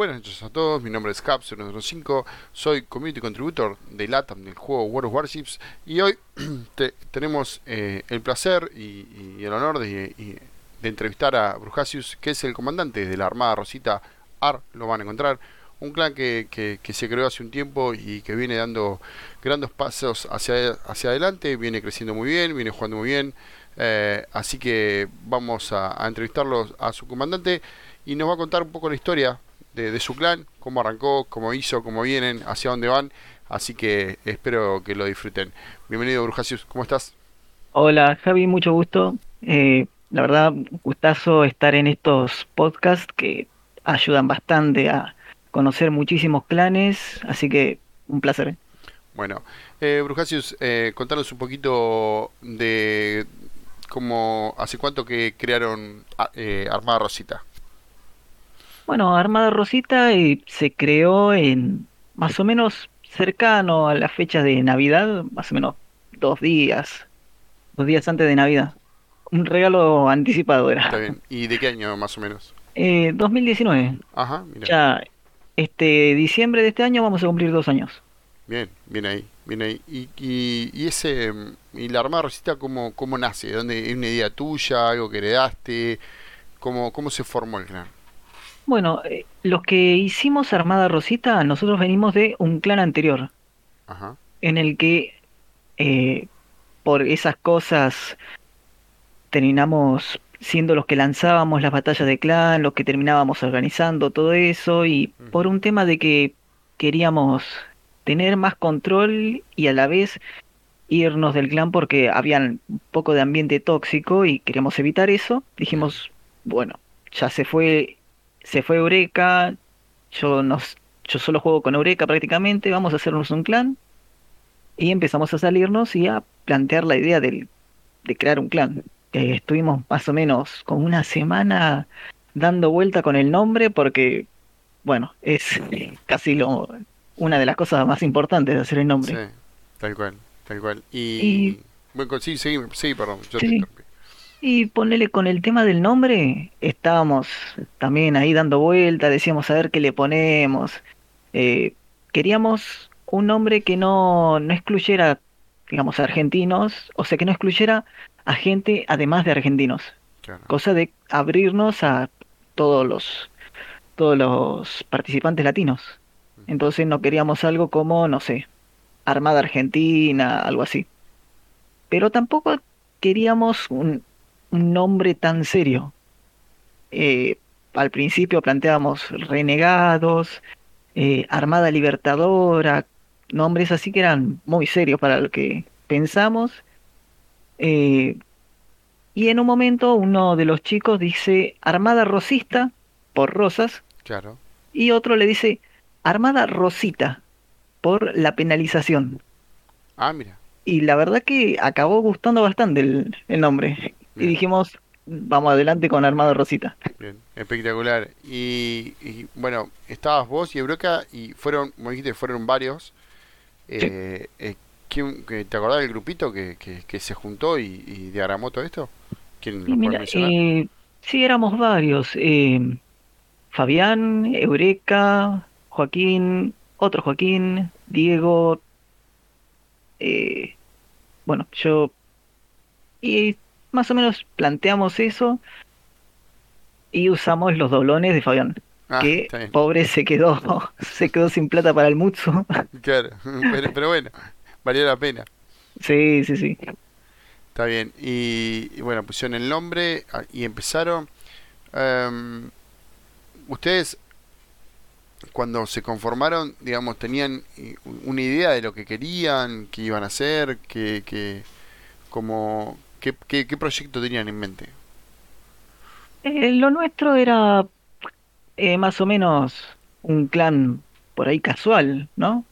Buenas noches a todos, mi nombre es Cap005, soy Community Contributor de LATAM del juego World of Warships y hoy tenemos eh, el placer y, el honor de, entrevistar a Brujasius, que es el comandante de la Armada Rosita AR, lo van a encontrar, un clan que, se creó hace un tiempo y que viene dando grandes pasos hacia, hacia adelante, viene creciendo muy bien, viene jugando muy bien, eh, así que vamos a, a entrevistarlo a su comandante y nos va a contar un poco la historia de, su clan, cómo arrancó, cómo hizo, cómo vienen, hacia dónde van. Así que espero que lo disfruten. Bienvenido, Brujasius, ¿cómo estás? Hola, Javi, mucho gusto. Eh, la verdad, gustazo estar en estos podcasts que ayudan bastante a conocer muchísimos clanes, así que un placer. Bueno, eh, Brujasius, eh, contanos un poquito de cómo, hace cuánto que crearon eh, Armada Rosita. Bueno, Armada Rosita eh, se creó en más o menos cercano a la fecha de Navidad, más o menos dos días, dos días antes de Navidad. Un regalo anticipado era. Está bien. ¿Y de qué año más o menos? Eh, 2019. Ajá, mira. Ya, este diciembre de este año vamos a cumplir dos años. Bien, bien ahí, bien ahí. ¿Y, y, ese y la Armada Rosita cómo, cómo nace? ¿Dónde es una idea tuya, algo que heredaste? ¿Cómo, cómo se formó el clan? Bueno, eh, los que hicimos Armada Rosita, nosotros venimos de un clan anterior, en el que eh, por esas cosas terminamos siendo los que lanzábamos las batallas de clan, los que terminábamos organizando todo eso, y por un tema de que queríamos tener más control y a la vez irnos del clan porque había un poco de ambiente tóxico y queríamos evitar eso, dijimos, bueno, ya se fue se fue Eureka, yo, nos, yo solo juego con Eureka prácticamente, vamos a hacernos un clan. Y empezamos a salirnos y a plantear la idea de crear un clan. Eh, estuvimos más o menos con una semana dando vuelta con el nombre porque, bueno, es casi lo, una de las cosas más importantes de hacer el nombre. Sí, tal cual, tal cual. Y, bueno, sí, sí, sí, perdón, yo te y ponele con el tema del nombre, estábamos también ahí dando vuelta, decíamos a ver qué le ponemos. Eh, queríamos un nombre que no, no excluyera, digamos, argentinos, o sea, que no excluyera a gente además de argentinos. Cosa de abrirnos a todos los, todos los participantes latinos. Entonces no queríamos algo como, no sé, Armada Argentina, algo así. Pero tampoco queríamos un, un nombre tan serio. Eh, al principio planteábamos renegados, eh, Armada Libertadora, nombres así que eran muy serios para lo que pensamos. Eh, y en un momento uno de los chicos dice Armada Rosista por rosas. Claro. Y otro le dice Armada Rosita por la penalización. Ah, mira. Y la verdad que acabó gustando bastante el nombre y dijimos, vamos adelante con Armado Rosita. Bien, espectacular. Y, bueno, estabas vos y Eureka y fueron, como dijiste, fueron varios. Eh, eh ¿Te acordás del grupito que, que, se juntó y, y, diagramó todo esto? ¿Quién lo eh, sí, éramos varios. Eh, Fabián, Eureka, Joaquín, otro Joaquín, Diego, eh, bueno, yo y más o menos planteamos eso y usamos los doblones de Fabián. Ah, que pobre se quedó, se quedó sin plata para el Mutsu. Claro, pero, bueno, valió la pena. Sí, sí, sí. Está bien. Y, bueno, pusieron el nombre ah, y empezaron. Em, ustedes, cuando se conformaron, digamos, tenían una idea de lo que querían, que iban a hacer, que, que como, ¿Qué, qué, proyecto tenían en mente? Eh, lo nuestro era eh, más o menos un clan por ahí casual, ¿no?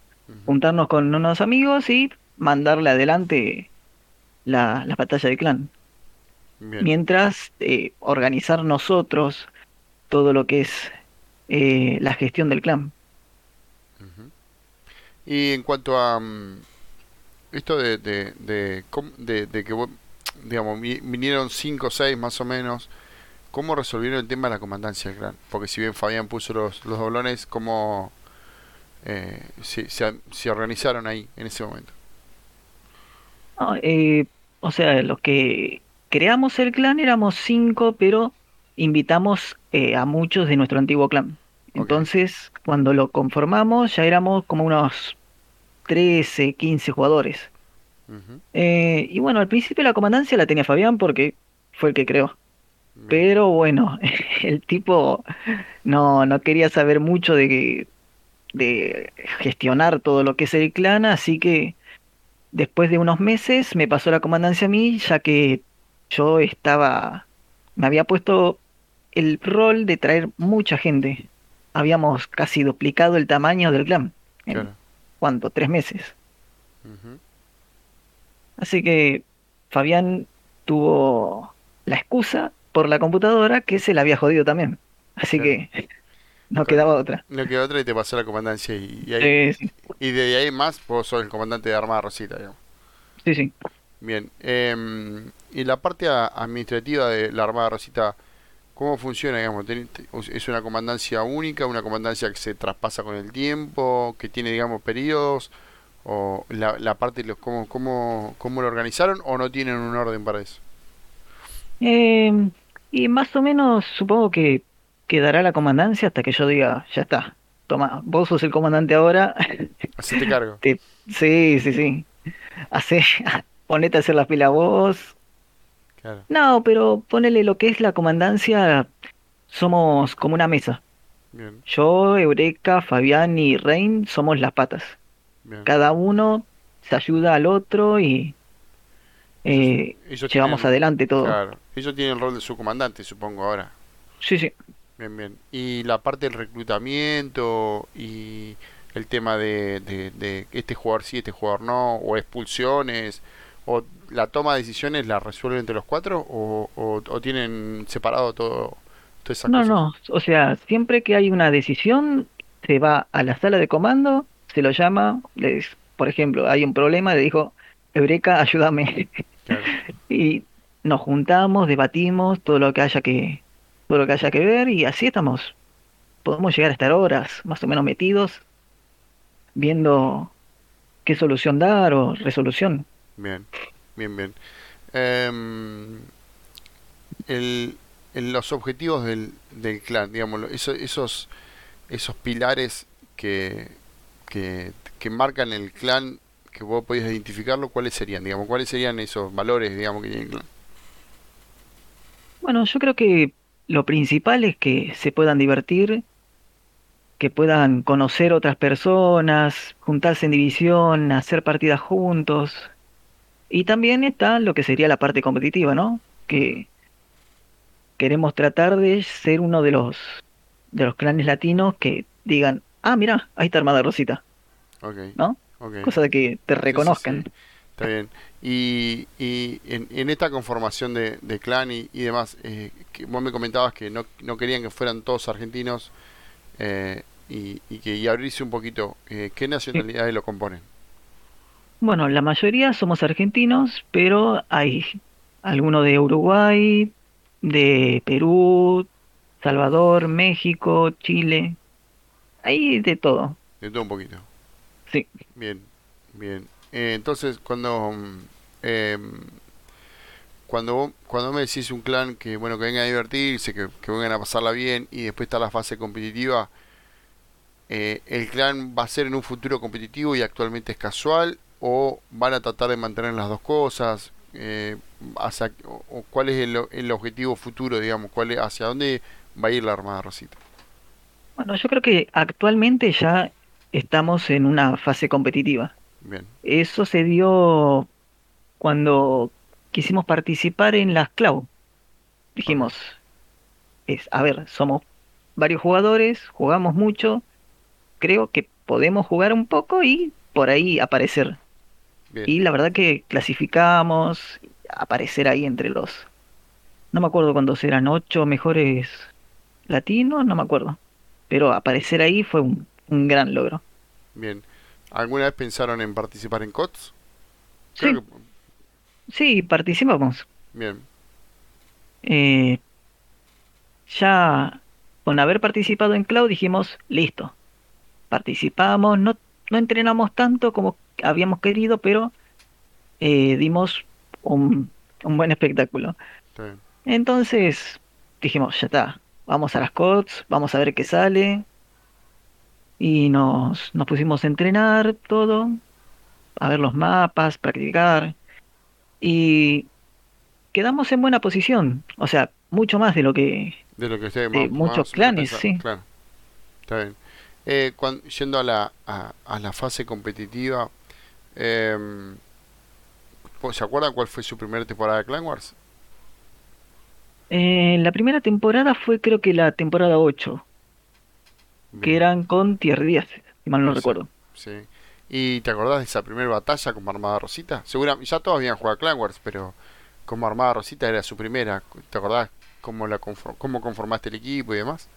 Juntarnos con unos amigos y mandarle adelante la, la batalla de clan. Mientras eh, organizar nosotros todo lo que es la gestión del clan. Y en cuanto a mm, esto de, de, de, de, de que digamos, vinieron 5 o 6 más o menos. ¿cómo resolvieron el tema de la comandancia del clan? Porque si bien Fabián puso los, los doblones, ¿cómo eh, se, se, se organizaron ahí en ese momento? No, eh, o sea, los que creamos el clan éramos cinco, pero invitamos eh, a muchos de nuestro antiguo clan. Entonces, cuando lo conformamos, ya éramos como unos 13, 15 jugadores. Eh, y bueno, al principio la comandancia la tenía Fabián porque fue el que creó. Pero bueno, el tipo no, no quería saber mucho de, de gestionar todo lo que es el clan, así que después de unos meses me pasó la comandancia a mí, ya que yo estaba, me había puesto el rol de traer mucha gente. Habíamos casi duplicado el tamaño del clan en, claro. ¿cuánto? Tres meses. Así que Fabián tuvo la excusa por la computadora que se la había jodido también. Así claro. que no quedaba otra. No quedó otra y te pasó la comandancia y, y ahí, Sí, sí, y de ahí más vos sos el comandante de Armada Rosita, digamos. sí, sí. Bien, em, y la parte administrativa de la Armada Rosita, ¿cómo funciona, digamos? ¿Es una comandancia única, una comandancia que se traspasa con el tiempo, que tiene, digamos, periodos? ¿O la, la parte, de los, cómo, cómo, cómo lo organizaron o no tienen un orden para eso? Eh, y más o menos supongo que quedará la comandancia hasta que yo diga, ya está, toma, vos sos el comandante ahora. Hacete cargo. Te- Sí, sí, sí. Hacé, ponete a hacer las pilas vos. Claro, No, pero ponele lo que es la comandancia, somos como una mesa. bien, Yo, Eureka, Fabián y Rein somos las patas. Bien. Cada uno se ayuda al otro y eh, ellos llevamos tienen, adelante todo. claro, ellos tienen el rol de su comandante, supongo, ahora. Sí, sí. Bien, bien. Y la parte del reclutamiento y el tema de, de, de este jugador sí, este jugador no, o expulsiones, o la toma de decisiones la resuelven entre los cuatro, o, o, o tienen separado todo, todas esas No, no. O sea, siempre que hay una decisión, se va a la sala de comando, se lo llama, les, por ejemplo, hay un problema, le dijo, Eureka, ayúdame. Claro, Y nos juntamos, debatimos todo lo que haya que, todo lo que haya que ver, y así estamos. Podemos llegar a estar horas, más o menos metidos, viendo qué solución dar o resolución. bien, bien, bien. Em, el, el- los objetivos del, del clan, digamos, lo- eso- esos, esos pilares que, que, que marcan el clan, que vos podés identificarlo, ¿cuáles serían? Digamos, ¿cuáles serían esos valores, digamos, que tiene el clan? Bueno, yo creo que lo principal es que se puedan divertir, que puedan conocer otras personas, juntarse en división, hacer partidas juntos. Y también está lo que sería la parte competitiva, ¿no? Que queremos tratar de ser uno de los de los clanes latinos que digan, ah, mira, ahí está Armada Rosita, Ok, ¿no? ok. Cosa de que te Sí, sí, reconozcan. sí. Está bien. Y, y en, en esta conformación de, de clan y, y demás, eh, que vos me comentabas que no, no querían que fueran todos argentinos eh, y, y que y abrirse un poquito, eh, ¿qué nacionalidades lo componen? Bueno, la mayoría somos argentinos, pero hay algunos de Uruguay, de Perú, Salvador, México, Chile, hay de todo. De todo un poquito. Sí. Bien, bien. Eh, entonces, cuando em, cuando cuando me decís un clan que bueno que venga a divertirse, que, que vengan a pasarla bien y después está la fase competitiva, eh, ¿el clan va a ser en un futuro competitivo y actualmente es casual o van a tratar de mantener las dos cosas? Eh, hacia- o, o ¿cuál es el, el objetivo futuro, digamos? ¿Cuál es- hacia dónde va a ir la Armada Rosita? Bueno, yo creo que actualmente ya estamos en una fase competitiva. Bien, Eso se dio cuando quisimos participar en las Cloud. Dijimos, es, a ver, somos varios jugadores, jugamos mucho, creo que podemos jugar un poco y por ahí aparecer. bien, Y la verdad que clasificamos, aparecer ahí entre los, no me acuerdo cuántos eran, ocho mejores latinos, no me acuerdo. Pero aparecer ahí fue un, un gran logro. bien. ¿Alguna vez pensaron en participar en COTS? Sí, que... sí, participamos. Bien. Eh, ya con haber participado en Cloud dijimos, listo, participamos, no, no entrenamos tanto como habíamos querido, pero eh, dimos un, un buen espectáculo. Entonces dijimos, ya está, vamos a las COTS, vamos a ver qué sale. Y nos, nos pusimos a entrenar todo, a ver los mapas, practicar. Y quedamos en buena posición. O sea, mucho más de lo que De lo que de más, muchos más clanes, sí. Claro, está bien. Eh, yendo a la, a, a la fase competitiva, em, ¿vos ¿se acuerdan cuál fue su primera temporada de Clan Wars? Eh, la primera temporada fue creo que la temporada 8 que eran con Tier 10, si mal no sí, recuerdo. sí. ¿Y te acordás de esa primera batalla como Armada Rosita? Seguramente, ya todos habían jugado a Clan Wars, pero como Armada Rosita era su primera. ¿Te acordás cómo, la confor- cómo conformaste el equipo y demás?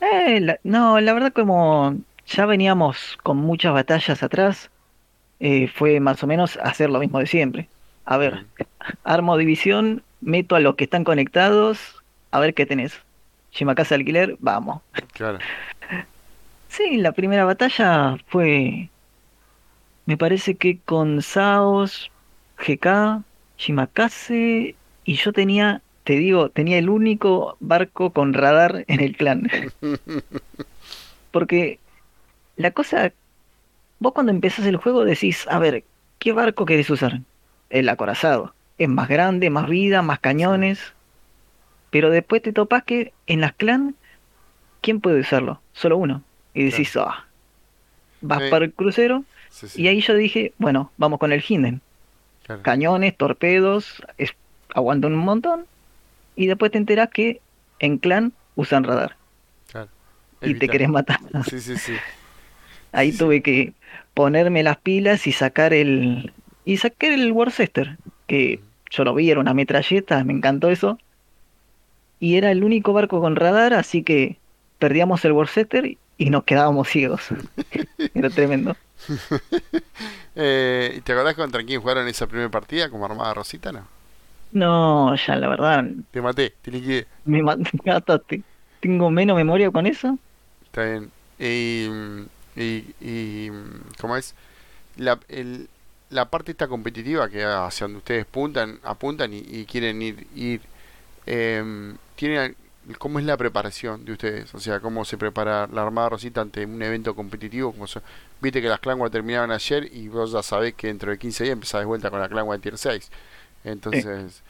Eh, la- no, la verdad como ya veníamos con muchas batallas atrás, eh, fue más o menos hacer lo mismo de siempre. A ver, armo división, meto a los que están conectados, a ver qué tenés. Shimakase alquiler, vamos. claro. Sí, la primera batalla fue, me parece que con Saos, GK, Shimakase, y yo tenía, te digo, tenía el único barco con radar en el clan. Porque la cosa, vos cuando empezás el juego decís, a ver, ¿qué barco querés usar? El acorazado. Es más grande, más vida, más cañones. Pero después te topás que en las clan, ¿quién puede usarlo? Solo uno. Y decís, ah, vas Eh, para el crucero. sí, Y ahí yo dije, bueno, vamos con el Hinden. claro, Cañones, torpedos, es, aguantan un montón. Y después te enterás que en clan usan radar. claro. Y te querés matar. Sí, sí, sí. Ahí tuve que ponerme las pilas y sacar el. Y sacar el Worcester, que Ujú. Yo lo vi, era una metralleta, me encantó eso. Y era el único barco con radar, así que perdíamos el Worcester y nos quedábamos ciegos. Era tremendo. Eh, ¿y te acordás contra quién jugaron esa primera partida como Armada Rosita? No. No, ya la verdad, Te maté, te liquidé. me mataste. Tengo menos memoria con eso. Está bien. Y, y, y ¿cómo es? La, el, la parte esta competitiva que hacia donde ustedes puntan, apuntan y, y quieren ir, ir em, tienen, ¿cómo es la preparación de ustedes? O sea, ¿cómo se prepara la Armada Rosita ante un evento competitivo? Como Viste que las Clan Wars terminaban ayer y vos ya sabés que dentro de 15 días empezás de vuelta con la Clan Wars Tier 6. Sí. Entonces,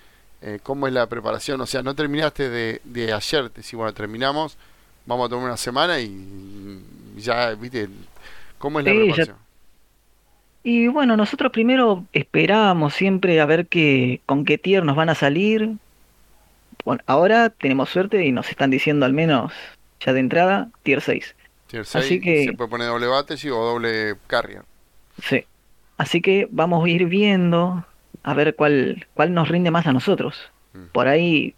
eh, ¿cómo es la preparación? O sea, no terminaste de, de ayer, te decís, bueno, terminamos, vamos a tomar una semana y ya, viste, ¿cómo es la Sí, ya. Y bueno, nosotros primero esperábamos siempre a ver qué, con qué tier nos van a salir. Bueno, ahora tenemos suerte y nos están diciendo al menos ya de entrada tier 6. Tier Así 6 se que, puede poner doble battery o doble carrier. sí. Así que vamos a ir viendo a ver cuál, cuál nos rinde más a nosotros. Por Ujú, ahí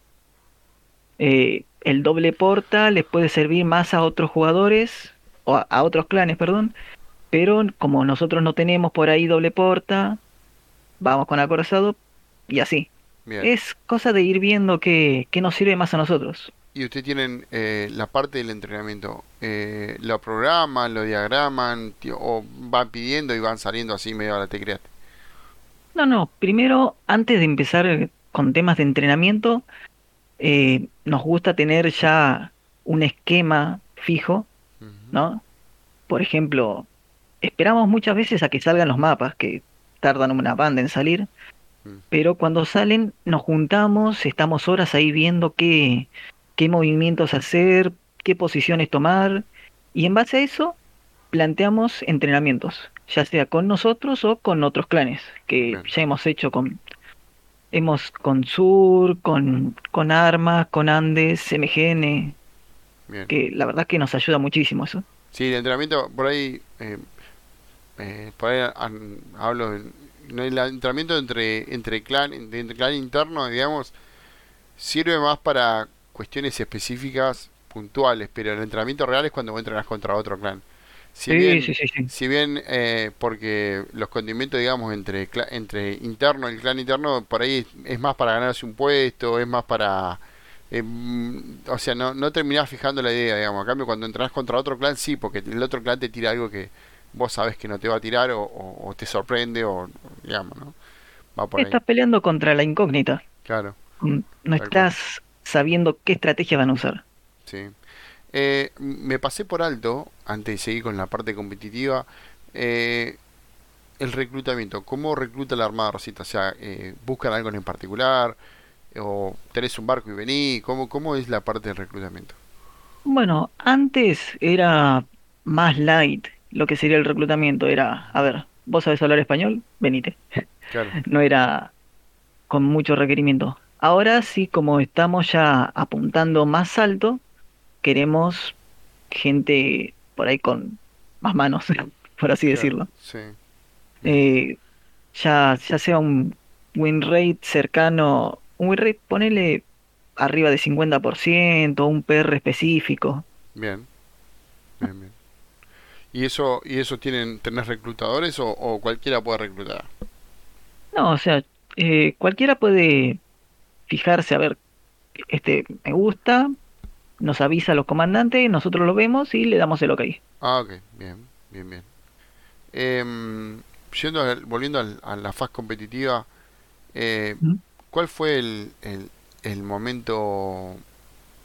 eh, el doble porta les puede servir más a otros jugadores, o a, a otros clanes, perdón. Pero como nosotros no tenemos por ahí doble porta, vamos con acorazado y así. Bien. Es cosa de ir viendo qué, qué nos sirve más a nosotros. Y ustedes tienen eh, la parte del entrenamiento, eh, ¿lo programan, lo diagraman, o van pidiendo y van saliendo así medio a la te creaste? No, no, primero, antes de empezar con temas de entrenamiento, eh, nos gusta tener ya un esquema fijo, ¿no? Por ejemplo, esperamos muchas veces a que salgan los mapas, que tardan una banda en salir, ujú, pero cuando salen nos juntamos, estamos horas ahí viendo qué, qué movimientos hacer, qué posiciones tomar, y en base a eso planteamos entrenamientos, ya sea con nosotros o con otros clanes, que Bien, ya hemos hecho con, hemos con Sur, con, con Armas, con Andes, MGN, bien. que la verdad que nos ayuda muchísimo eso. Sí, el entrenamiento, por ahí, eh, eh, por ahí hablo del el entrenamiento entre, entre clan, entre clan interno, digamos, sirve más para cuestiones específicas, puntuales, pero el entrenamiento real es cuando vos entrenás contra otro clan. Si Sí, bien, sí, sí, sí. si bien, eh, porque los condimentos, digamos, entre, entre interno, el clan interno, por ahí es, es más para ganarse un puesto, es más para eh, o sea, no, no terminás fijando la idea, digamos. A cambio, cuando entras contra otro clan, sí, porque el otro clan te tira algo que vos sabes que no te va a tirar o, o- te sorprende o, digamos, ¿no? Va por ahí. Estás peleando contra la incógnita. Claro, Mm, No estás sabiendo qué estrategia van a usar. Sí. Eh, me pasé por alto, antes de seguir con la parte competitiva, eh, el reclutamiento. ¿Cómo recluta la Armada Rosita? O sea, eh, ¿buscan algo en particular? ¿O tenés un barco y vení? ¿Cómo, cómo es la parte del reclutamiento? Bueno, antes era más light lo que sería el reclutamiento. Era, a ver, vos sabés hablar español, venite. Claro, No era con mucho requerimiento. Ahora sí, como estamos ya apuntando más alto, queremos gente por ahí con más manos, por así claro, decirlo. sí, Eh, ya, ya sea un win rate cercano, un win rate, ponele arriba de 50%, un PR específico. bien, bien, bien. ¿Y eso, y eso tienen, tenés reclutadores o, o cualquiera puede reclutar? No, o sea, eh, cualquiera puede fijarse, a ver, este me gusta, nos avisa a los comandantes, nosotros lo vemos y le damos el ok. Ah, ok, bien, bien, bien. Em, yendo al- volviendo al- a la fase competitiva, eh, ¿Mm? ¿cuál fue el, el, el momento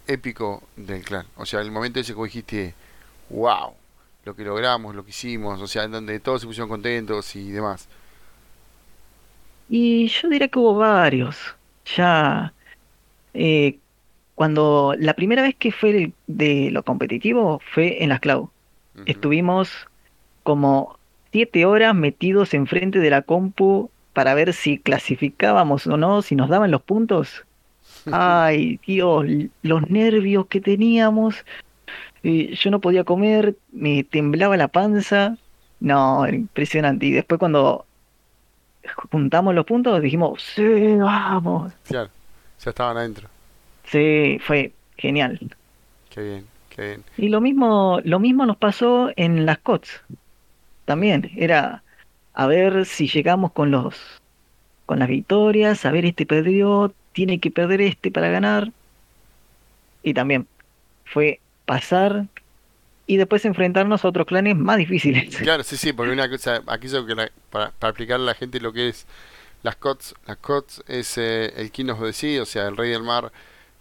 épico del clan? O sea, el momento ese que dijiste, wow, lo que logramos, lo que hicimos, o sea, en donde todos se pusieron contentos y demás. Y yo diría que hubo varios. Ya, eh, cuando la primera vez que fue de lo competitivo fue en las Cloud. Estuvimos como siete horas metidos enfrente de la compu para ver si clasificábamos o no, si nos daban los puntos. Ay, Dios, los nervios que teníamos. Eh, yo no podía comer, me temblaba la panza. No, impresionante. Y después cuando juntamos los puntos dijimos, sí, vamos. Claro, ya estaban adentro. Sí, fue genial. Qué bien, qué bien. Y lo mismo, lo mismo nos pasó en las COTS. También era a ver si llegamos con los con las victorias, a ver este perdió, tiene que perder este para ganar. Y también fue pasar y después enfrentarnos a otros clanes más difíciles. Claro, sí, sí, porque una cosa, aquello que para, explicarle a la gente lo que es las COTS, las COTS es eh, el King of the Sea, o sea, el Rey del Mar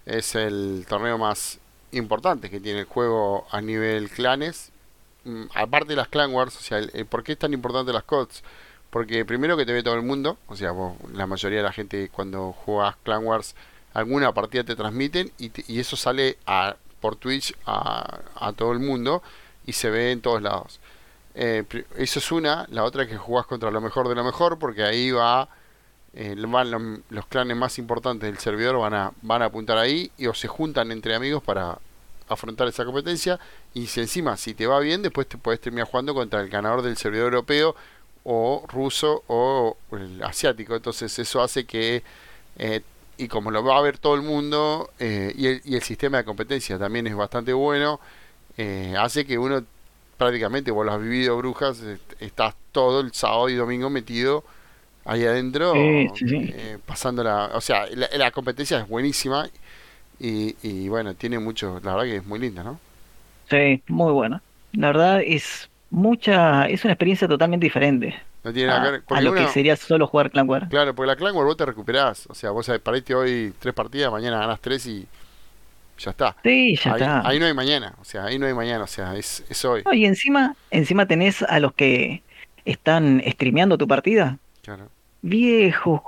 es el torneo más importante que tiene el juego a nivel clanes. Mm, aparte de las Clan Wars, o sea, el- el ¿por qué es tan importante las COTS? Porque primero que te ve todo el mundo, o sea, vos, la mayoría de la gente cuando juegas Clan Wars, alguna partida te transmiten y, te- y eso sale a, por Twitch a, a todo el mundo y se ve en todos lados. Eh, eso es una, la otra es que jugás contra lo mejor de lo mejor, porque ahí va, eh, van lo- los clanes más importantes del servidor van a, van a apuntar ahí y o se juntan entre amigos para afrontar esa competencia. Y si encima, si te va bien, después te puedes terminar jugando contra el ganador del servidor europeo o ruso o el asiático. Entonces eso hace que, eh, y como lo va a ver todo el mundo, eh, y, el, y el sistema de competencia también es bastante bueno, eh, hace que uno prácticamente, vos lo has vivido, Brujas, est- estás todo el sábado y domingo metido ahí adentro, sí, sí. eh, pasando la... O sea, la, la competencia es buenísima y, y bueno, tiene mucho, la verdad que es muy linda, ¿no? Sí, muy bueno. La verdad es mucha, es una experiencia totalmente diferente No tiene nada que a, ver, a porque lo que sería solo jugar Clan War. claro, porque la Clan War vos te recuperás, o sea, vos paraste hoy tres partidas, mañana ganas tres y ya está. Sí, ya Ahí, está. ahí no hay mañana, o sea, ahí no hay mañana, o sea, es, es hoy. No, y encima, encima tenés a los que están streameando tu partida. Claro. Viejos,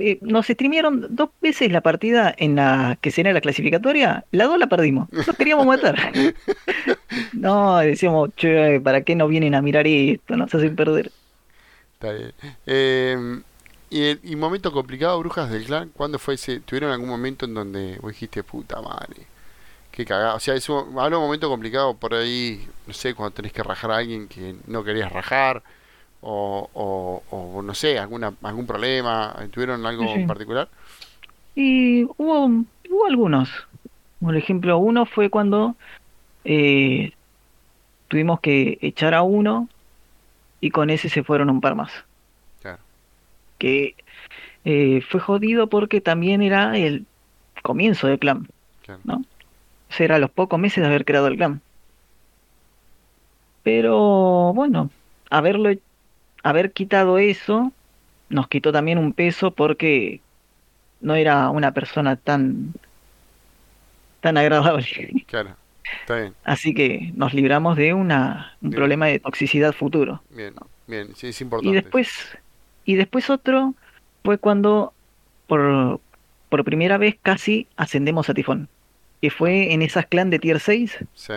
eh, nos streamearon dos veces la partida en la que será la clasificatoria. La dos la perdimos. Nos queríamos matar. No, decíamos, che, ¿para qué no vienen a mirar esto? Nos hacen perder. Está bien. Eh, y, el, y momento complicado, Brujas del Clan, ¿cuándo fue ese? ¿Tuvieron algún momento en donde vos dijiste, puta madre, qué cagada? O sea, es un, hablo un momento complicado por ahí, no sé, cuando tenés que rajar a alguien que no querías rajar, o, o, o no sé, alguna, algún problema, ¿tuvieron Sí, algo en particular? Y hubo, hubo algunos. Por ejemplo, uno fue cuando eh, tuvimos que echar a uno y con ese se fueron un par más. Claro, Que eh, fue jodido porque también era el comienzo de clan. Claro. ¿no? O sea, era a los pocos meses de haber creado el clan. Pero bueno, haberlo, haber quitado eso nos quitó también un peso porque no era una persona tan, tan agradable. Claro. Está bien. Así que nos libramos de una, un Bien. problema de toxicidad futuro. Bien. Bien. Sí, es Y importante. después, y después otro fue cuando por, por primera vez casi ascendemos a Tifón, que fue en esas clan de tier 6. Sí.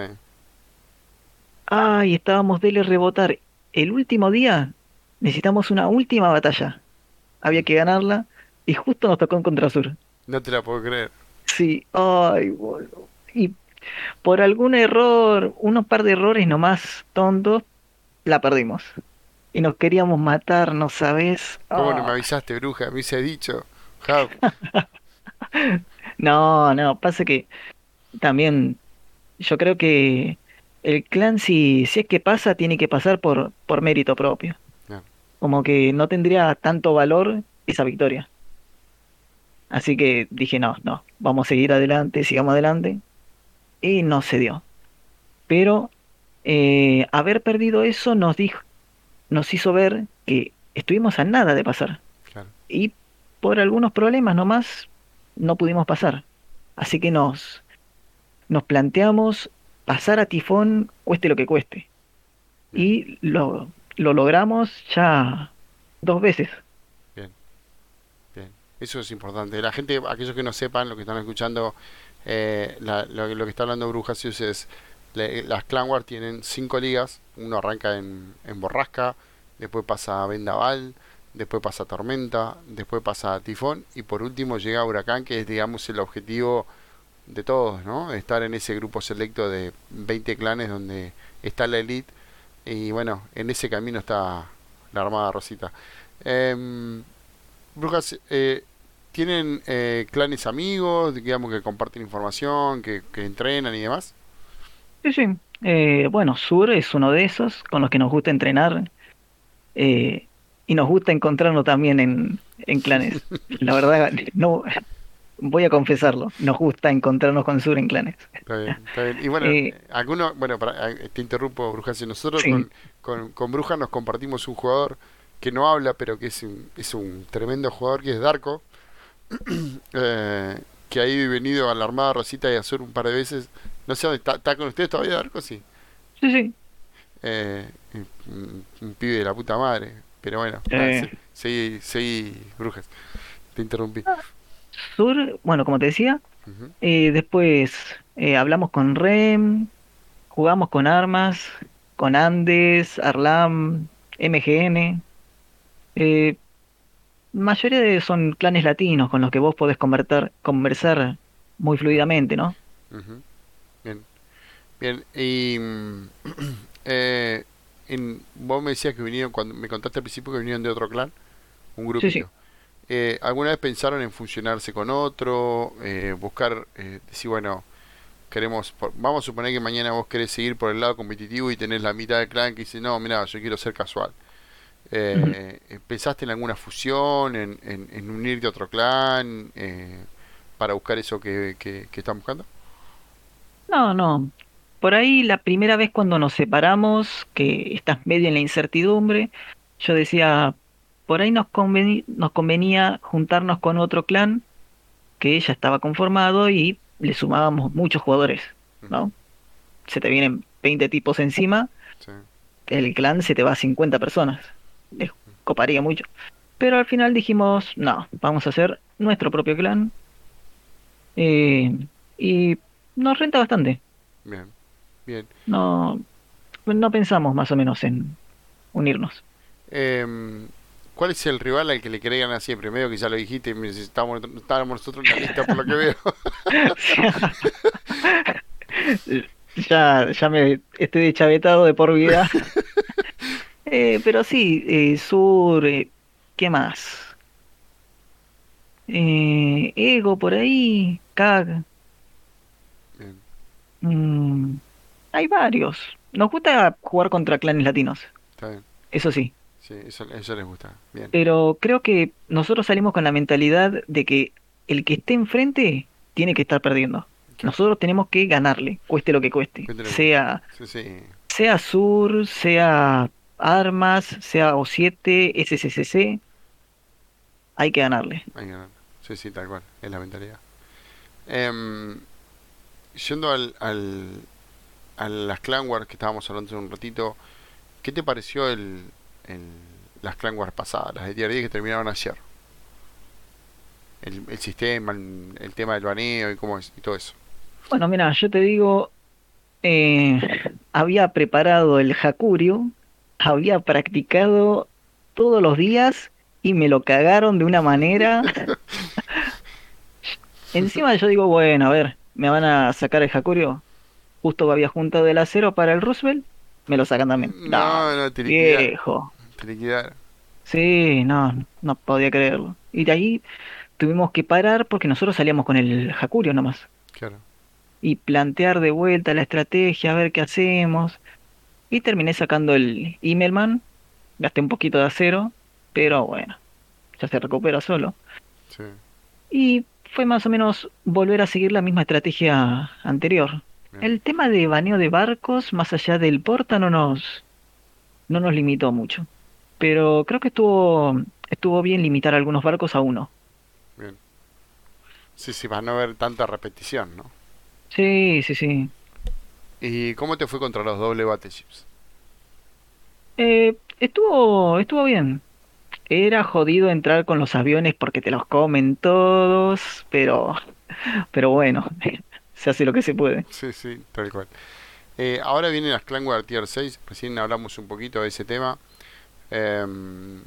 Ay, estábamos dele rebotar. El último día necesitamos una última batalla. Había que ganarla y justo nos tocó en Contrasur. No te la puedo creer. Sí, ay, boludo. Y por algún error, unos par de errores nomás tontos, la perdimos. Y nos queríamos matar, ¿no sabes? ¿Cómo no me Ah. avisaste, bruja? Me hubiese dicho. No, no, pasa que también yo creo que el clan si, si es que pasa, tiene que pasar por, por mérito propio. Claro. Como que no tendría tanto valor esa victoria. Así que dije, no, no, vamos a seguir adelante, sigamos adelante. Y no se dio. Pero eh, haber perdido eso nos dijo, nos hizo ver que estuvimos a nada de pasar. Claro. Y por algunos problemas nomás no pudimos pasar. Así que nos, nos planteamos pasar a Tifón cueste lo que cueste. Y lo, lo logramos ya dos veces. Bien. Bien. Eso es importante. La gente, aquellos que no sepan, lo que están escuchando, eh, la- lo, que- lo que está hablando Brujasius es le- las Clan War tienen cinco ligas. Uno arranca en, en Borrasca, después pasa a Vendaval, después pasa a Tormenta, después pasa a Tifón y por último llega a Huracán, que es digamos el objetivo de todos, ¿no? Estar en ese grupo selecto de 20 clanes donde está la elite y bueno, en ese camino está la Armada Rosita. Em, Brujas, eh, ¿tienen eh, clanes amigos, digamos, que comparten información, que, que entrenan y demás? Sí, sí. Eh, bueno, Sur es uno de esos con los que nos gusta entrenar. eh, y nos gusta encontrarnos también en, en clanes. La verdad, no voy a confesarlo. Nos gusta encontrarnos con Sur en clanes. Está bien, está bien. Y bueno, Eh, algunos, bueno, para- eh, te interrumpo, Brujas, y nosotros Sí. con, con, con Brujas nos compartimos un jugador que no habla, pero que es un, es un tremendo jugador, que es Darko, eh, que ha ido y venido a la Armada Rosita y Azul un par de veces. No sé dónde está, ¿está con ustedes todavía, Darko? Sí. Sí, sí. Eh, un, un pibe de la puta madre. Pero bueno, Eh. se- seguí, seguí, Brujas. Te interrumpí. Sur, bueno, como te decía, eh, después hablamos con Rem, jugamos con Armas, con Andes, Arlam, MGN. Eh, mayoría de son clanes latinos con los que vos podés convertir, conversar muy fluidamente, ¿no? Ujú. Bien, bien. Y mm, eh, en- vos me decías que vinieron, cuando me contaste al principio que vinieron de otro clan, un Sí, sí. grupito. Eh, ¿alguna vez pensaron en fusionarse con otro? Eh, buscar, eh, decir, bueno, queremos, por- vamos a suponer que mañana vos querés seguir por el lado competitivo y tenés la mitad del clan que dice, no, mira, yo quiero ser casual. Eh, ¿pensaste en alguna fusión, en, en- en unirte a otro clan eh, para buscar eso que, que, que están buscando? No, no. Por ahí la primera vez cuando nos separamos, que estás medio en la incertidumbre, yo decía, por ahí nos conveni- nos convenía juntarnos con otro clan que ya estaba conformado y le sumábamos muchos jugadores, ¿no? Se te vienen 20 tipos encima, Sí. el clan se te va a 50 personas. Les coparía mucho. Pero al final dijimos, no, vamos a hacer nuestro propio clan. Eh, y nos renta bastante. Bien, bien. No, no pensamos más o menos en unirnos. Em, ¿cuál es el rival al que le querés ganar siempre? Medio que ya lo dijiste, estábamos, estábamos nosotros en la lista por lo que veo. Ya, ya me estoy deschavetado de por vida. Eh, pero sí, eh, Sur, eh, ¿qué más? Eh, Ego por ahí. Bien, mm, hay varios. Nos gusta jugar contra clanes latinos, está bien. eso sí. Sí, eso, eso les gusta. Bien, Pero creo que nosotros salimos con la mentalidad de que el que esté enfrente tiene que estar perdiendo. Nosotros tenemos que ganarle, cueste lo que cueste. Sea, Sí, sí. sea Sur, sea Armas, sea O7, SSCC, hay que ganarle. Hay que ganar. Sí, sí, tal cual. Es la mentalidad. Em, yendo al, al, a las Clan Wars que estábamos hablando hace un ratito, ¿qué te pareció el, el, las Clan Wars pasadas, las de Tier 10 que terminaron ayer? El, el sistema, el, el tema del baneo y cómo es, y todo eso. Bueno, mira, yo te digo, eh, había preparado el Hakurio, había practicado todos los días y me lo cagaron de una manera. Encima yo digo, bueno, a ver, me van a sacar el Hakurio. Justo había juntado el acero para el Roosevelt, me lo sacan también. No, No, no, te liquidaron. viejo. Te liquidaron. Sí, no, no podía creerlo. Y de ahí tuvimos que parar porque nosotros salíamos con el Hakurio nomás. Claro. Y plantear de vuelta la estrategia, a ver qué hacemos. Y terminé sacando el Immelman. Gasté un poquito de acero, pero bueno, ya se recupera solo. Sí. Y fue más o menos volver a seguir la misma estrategia anterior. Bien. El tema de baneo de barcos, más allá del porta, no nos, no nos limitó mucho. Pero creo que estuvo, estuvo bien limitar algunos barcos a uno. Bien. Sí, sí, para no haber tanta repetición, ¿no? Sí, sí, sí. ¿Y cómo te fue contra los doble battleships? Eh, estuvo, estuvo bien. Era jodido entrar con los aviones porque te los comen todos, pero, pero bueno, se hace lo que se puede. Sí, sí, tal cual. Eh, ahora vienen las Clan Wars Tier 6, recién hablamos un poquito de ese tema. Em,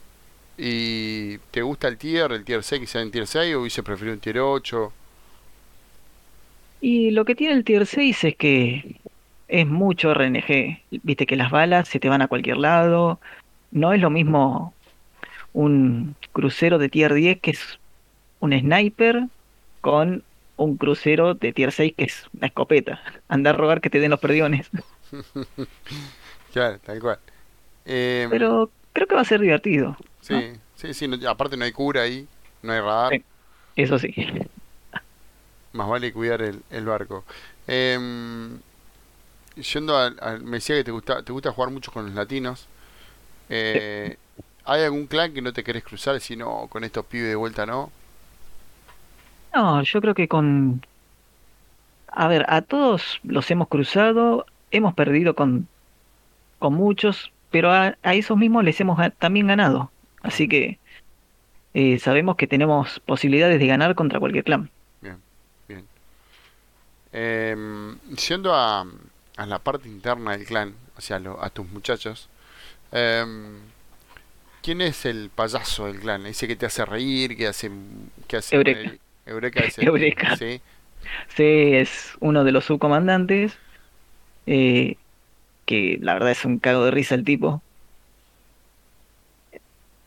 ¿y te gusta el tier, el tier 6 que sea en tier 6 o hubiese preferido un tier 8? Y lo que tiene el Tier 6 es que es mucho RNG. Viste que las balas se te van a cualquier lado. No es lo mismo un crucero de Tier 10 que es un sniper con un crucero de Tier 6 que es una escopeta. Anda a robar que te den los perdiones. Claro, tal cual. Em, Pero creo que va a ser divertido, ¿no? sí, sí, sí, no- aparte no hay cura ahí, no hay radar, Sí. Eso sí. más vale cuidar el, el barco. Em, yendo al, al- me decía que te gusta, te gusta jugar mucho con los latinos. Eh, ¿hay algún clan que no te querés cruzar si no, con estos pibes de vuelta no? No, yo creo que con... A ver, a todos los hemos cruzado, hemos perdido con, con muchos, pero a, a esos mismos les hemos también ganado. Así que eh, sabemos que tenemos posibilidades de ganar contra cualquier clan. Bien, bien. Em, yendo a, a la parte interna del clan, o sea, lo- a tus muchachos, em, ¿quién es el payaso del clan? Ese que te hace reír, que hace, que hace Eureka. Eureka es el- Eureka. sí, Sí, es uno de los subcomandantes, eh, que la verdad es un cago de risa el tipo.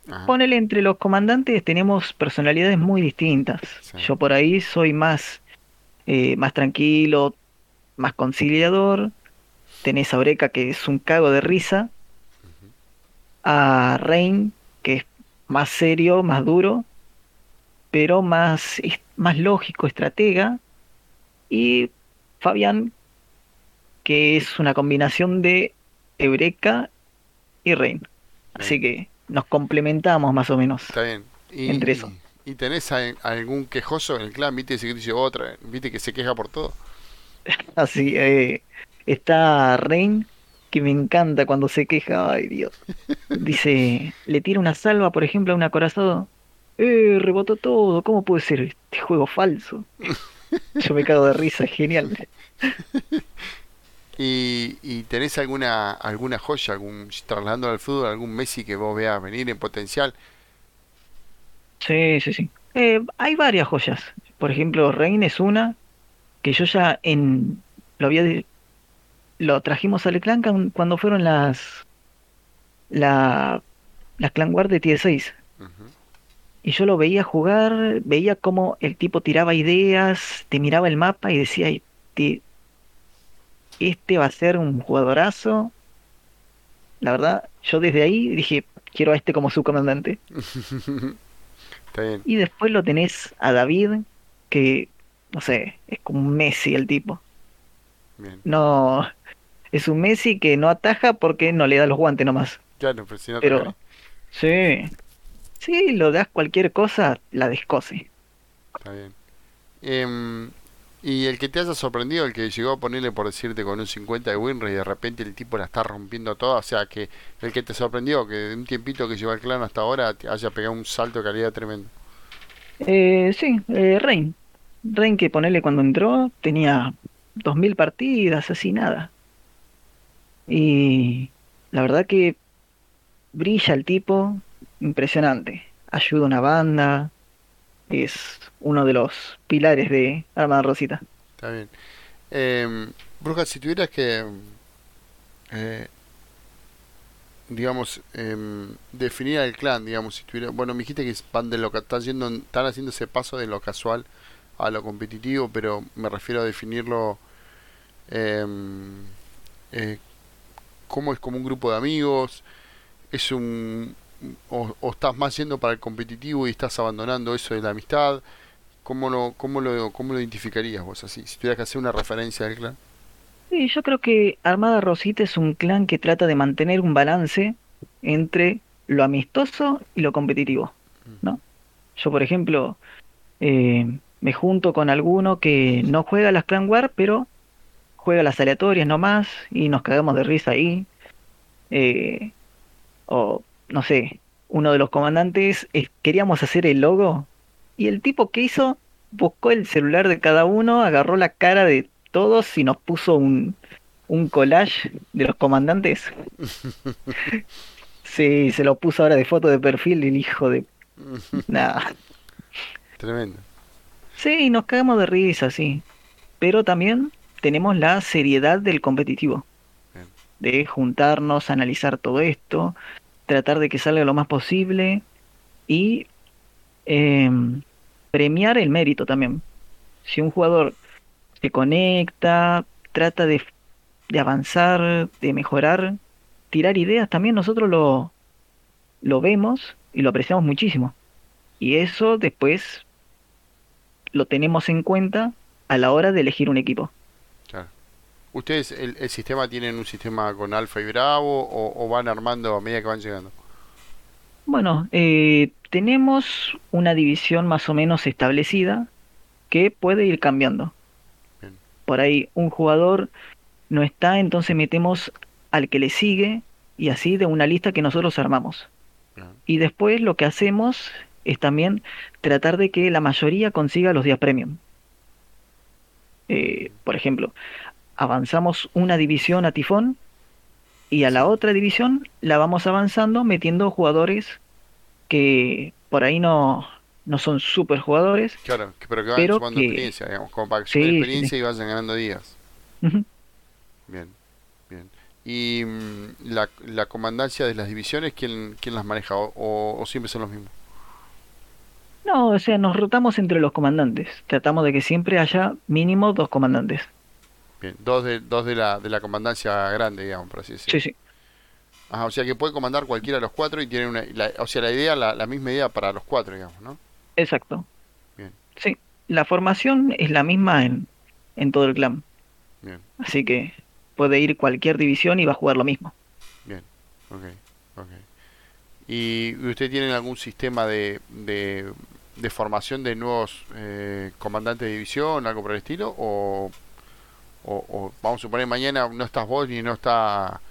ajá, Ponele entre los comandantes tenemos personalidades muy distintas. sí, Yo por ahí soy más, eh, más tranquilo, más conciliador. Tenés a Breca que es un cago de risa. A Rain que es más serio, más duro, pero más, más lógico, estratega. Y Fabián que es una combinación de Eureka y Rain. Así que nos complementamos más o menos está bien. Y, entre eso. y, y tenés a- algún quejoso en el clan, viste, ese que dice otra, viste que se queja por todo. Así, eh, está Rain, que me encanta cuando se queja, ay Dios. Dice, le tira una salva, por ejemplo, a un acorazado. Eh, rebotó todo, ¿cómo puede ser este juego falso? Yo me cago de risa, genial. Y, y tenés alguna alguna joya, algún trasladando al fútbol, algún Messi que vos veas venir en potencial. Sí, sí, sí. Eh, hay varias joyas. Por ejemplo, Rain es una que yo ya en lo había lo trajimos al clan cuando fueron las la las clan War de Tier 6. Ujú, Y yo lo veía jugar, veía cómo el tipo tiraba ideas, te miraba el mapa y decía, este, este va a ser un jugadorazo. La verdad, yo desde ahí dije, quiero a este como su comandante. Está bien. Y después lo tenés a David, que no sé, es como un Messi el tipo. Bien. No, es un Messi que no ataja porque no le da los guantes nomás. Claro, pero si no Pero sí, sí, lo das cualquier cosa, la descose. está bien. Em, y el que te haya sorprendido, el que llegó a ponerle por decirte con un 50 de win rate y de repente el tipo la está rompiendo toda, o sea que el que te sorprendió, que de un tiempito que lleva el clan hasta ahora te haya pegado un salto de calidad tremendo. Eh, sí, eh, Rain. Rain que ponele cuando entró tenía 2000 partidas, así nada. Y la verdad que brilla el tipo, impresionante. Ayuda a una banda, es uno de los pilares de Armada Rosita. Está bien. Em, Bruja, si tuvieras que, eh, digamos, em, definir al clan, digamos, si tuviera, bueno, me dijiste que van de lo que están yendo, están haciendo ese paso de lo casual a lo competitivo, pero me refiero a definirlo em, eh, cómo es como un grupo de amigos, es un o, o estás más yendo para el competitivo y estás abandonando eso de la amistad, ¿cómo lo, cómo lo, cómo lo identificarías vos así? Si tuvieras que hacer una referencia al clan. Sí, yo creo que Armada Rosita es un clan que trata de mantener un balance entre lo amistoso y lo competitivo, ¿no? Yo, por ejemplo, eh, me junto con alguno que no juega las Clan War, pero juega las aleatorias nomás y nos cagamos de risa ahí. Eh, o, no sé, uno de los comandantes, eh, queríamos hacer el logo y el tipo que hizo, buscó el celular de cada uno, agarró la cara de todos y nos puso un, un collage de los comandantes. Sí, se lo puso ahora de foto de perfil el hijo de... Nada. Tremendo. Sí, nos cagamos de risa, sí. Pero también tenemos la seriedad del competitivo. De juntarnos, analizar todo esto, tratar de que salga lo más posible y em, premiar el mérito también. Si un jugador se conecta, trata de, de avanzar, de mejorar, tirar ideas, también nosotros lo, lo vemos y lo apreciamos muchísimo. Y eso después lo tenemos en cuenta a la hora de elegir un equipo. ¿Ustedes el, el sistema tienen un sistema con alfa y bravo o, o van armando a medida que van llegando? Bueno, eh, tenemos una división más o menos establecida que puede ir cambiando. Bien. Por ahí un jugador no está, entonces metemos al que le sigue y así de una lista que nosotros armamos. Bien. Y después lo que hacemos es también tratar de que la mayoría consiga los días premium. Eh, por ejemplo, avanzamos una división a Tifón y a la otra división la vamos avanzando metiendo jugadores que por ahí no, no son super jugadores, Claro, pero que van pero sumando que experiencia, digamos, como para que sí, experiencia sí. y vayan ganando días. Bien, bien. Y mm, la, la comandancia de las divisiones, ¿quién, quién las maneja? ¿O, o- o siempre son los mismos? No, o sea, nos rotamos entre los comandantes. Tratamos de que siempre haya mínimo dos comandantes. Bien, dos de, dos de la, de la comandancia grande, digamos, por así Sí, decirlo. sí, Ajá, o sea que puede comandar cualquiera de los cuatro y tiene una, la- o sea, la idea, la, la misma idea para los cuatro, digamos, ¿no? exacto. Bien, Sí, la formación es la misma en, en todo el clan. bien, Así que puede ir cualquier división y va a jugar lo mismo. bien, ok, ok. ¿Y ustedes tienen algún sistema de, de, de formación de nuevos eh, comandantes de división, algo por el estilo? ¿O, o, o vamos a suponer mañana no estás vos ni no está,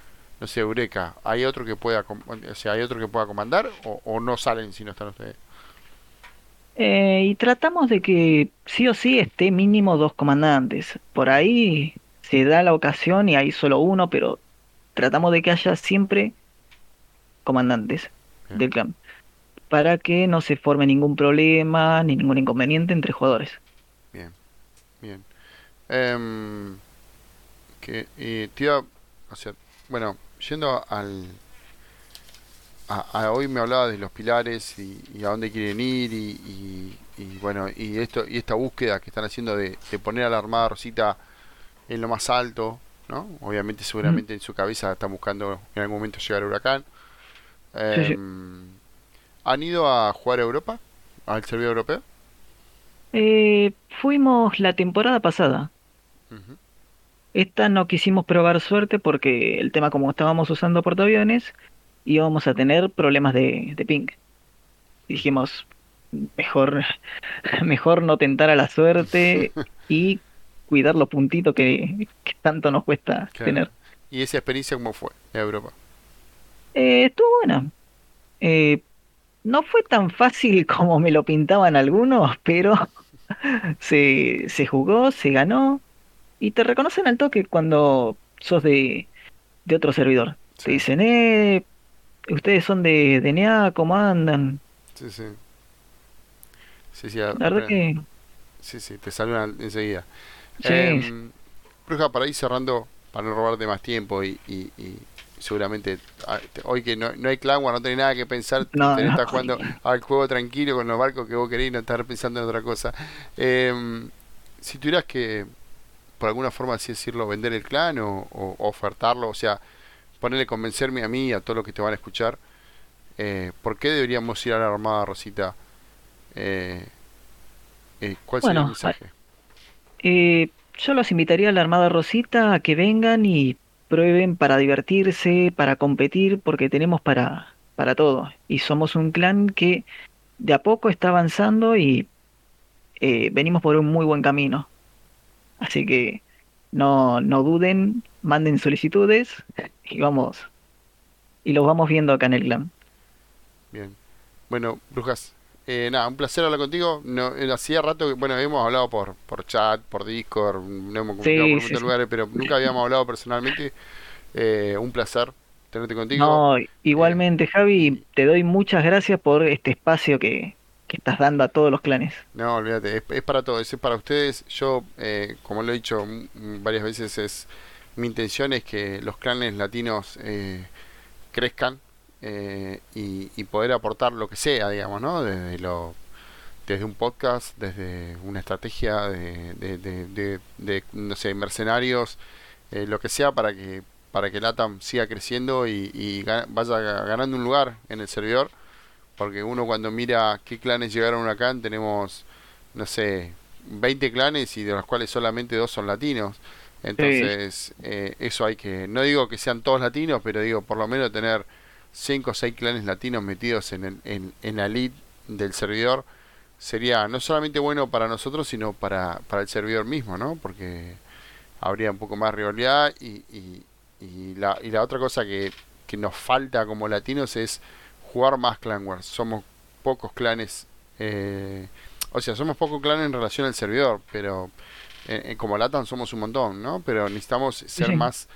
no sé, Eureka? ¿Hay otro que pueda, o sea, hay otro que pueda comandar o, o no salen si no están ustedes? Eh, y tratamos de que sí o sí esté mínimo dos comandantes. Por ahí se da la ocasión y hay solo uno, pero tratamos de que haya siempre comandantes Bien, del clan. Para que no se forme ningún problema ni ningún inconveniente entre jugadores. bien, bien. Em, que eh, te iba- o sea, bueno, yendo al a, a hoy me hablaba de los pilares y, y a dónde quieren ir y, y- y, bueno y esto y esta búsqueda que están haciendo de, de poner a la Armada Rosita en lo más alto, ¿no? Obviamente seguramente en su cabeza están buscando en algún momento llegar al Huracán. Sí, sí. Em, ¿han ido a jugar a Europa? ¿Al servidor europeo? Eh, fuimos la temporada pasada. Ujú, Esta no quisimos probar suerte porque el tema como estábamos usando portaaviones, íbamos a tener problemas de, de ping. Y dijimos, mejor, mejor no tentar a la suerte y cuidar los puntitos que, que tanto nos cuesta Claro. tener. ¿Y esa experiencia cómo fue en Europa? Eh, estuvo buena. Eh, no fue tan fácil como me lo pintaban algunos, pero se, se jugó, se ganó y te reconocen al toque cuando sos de, de otro servidor. Sí, Te dicen, eh, ustedes son de DNA, ¿cómo andan? sí, sí. Sí, sí, a- La verdad apre- que sí, sí, te saludan enseguida. sí, Em, Bruja, para ir cerrando, para no robarte más tiempo y, y- y seguramente ah, hoy que no, no hay clan no tenés nada que pensar, no, tenés que no. estar jugando al juego tranquilo con los barcos que vos querés y no estar pensando en otra cosa. Em, si tuvieras que, por alguna forma así decirlo, vender el clan o, o ofertarlo, o sea, ponerle convencerme a mí y a todos los que te van a escuchar, eh, ¿por qué deberíamos ir a la Armada Rosita? Eh, eh, ¿cuál sería el Bueno, mensaje? eh, yo los invitaría a la Armada Rosita a que vengan y prueben para divertirse, para competir, porque tenemos para, para todo. Y somos un clan que de a poco está avanzando y eh, venimos por un muy buen camino. Así que no, no duden, manden solicitudes y vamos, y los vamos viendo acá en el clan. Bien. Bueno, Brujas, eh, nada, un placer hablar contigo. No, eh, hacía rato que, bueno, habíamos hablado por, por chat, por Discord, no hemos comunicado por Sí, muchos sí. lugares, pero nunca habíamos hablado personalmente. Eh, un placer tenerte contigo. No, Eh, igualmente, Javi, te doy muchas gracias por este espacio que, que estás dando a todos los clanes. no, olvídate, es, para todos, es para ustedes. Yo, eh, como lo he dicho varias veces, es mi intención es que los clanes latinos eh, crezcan eh, y, y poder aportar lo que sea, digamos, ¿no? Desde lo desde un podcast, desde una estrategia de, no sé, mercenarios, eh, lo que sea para que para que LATAM siga creciendo y, y vaya ga- ganando un lugar en el servidor, porque uno cuando mira qué clanes llegaron acá, tenemos, no sé, 20 clanes y de los cuales solamente dos son latinos. Sí, Entonces, eh, eso hay que, no digo que sean todos latinos, pero digo, por lo menos tener 5 o 6 clanes latinos metidos en, el, en, en la lead del servidor sería no solamente bueno para nosotros, sino para, para el servidor mismo, ¿no? Porque habría un poco más rivalidad y, y, y la, y la otra cosa que, que nos falta como latinos es jugar más Clan Wars. Somos pocos clanes, eh, o sea, somos pocos clanes en relación al servidor, pero eh, eh, como Latam somos un montón, ¿no? Pero necesitamos sí, ser sí. más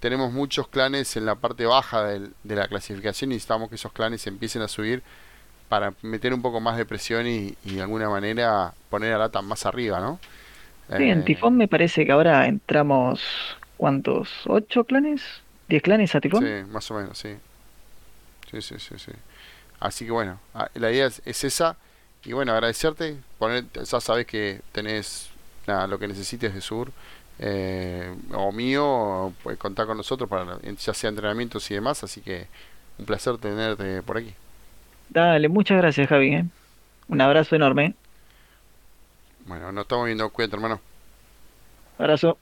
tenemos muchos clanes en la parte baja del- de la clasificación y necesitamos que esos clanes empiecen a subir para meter un poco más de presión y, y de alguna manera poner a Latam más arriba, ¿no? Sí, en Eh, Tifón me parece que ahora entramos, ¿cuántos? ¿Ocho clanes? ¿Diez clanes a sí, Tifón? más o menos, sí. Sí, sí, sí, sí. Así que bueno, a- la idea es, es esa. Y bueno, agradecerte. Poner, ya sabes que tenés nada, lo que necesites de Sur eh, o mío, o puedes contar con nosotros para ya sea entrenamientos y demás. Así que un placer tenerte por aquí. Dale, muchas gracias, Javi, ¿eh? Un abrazo enorme. Bueno, nos estamos viendo. Cuídate, hermano. Abrazo.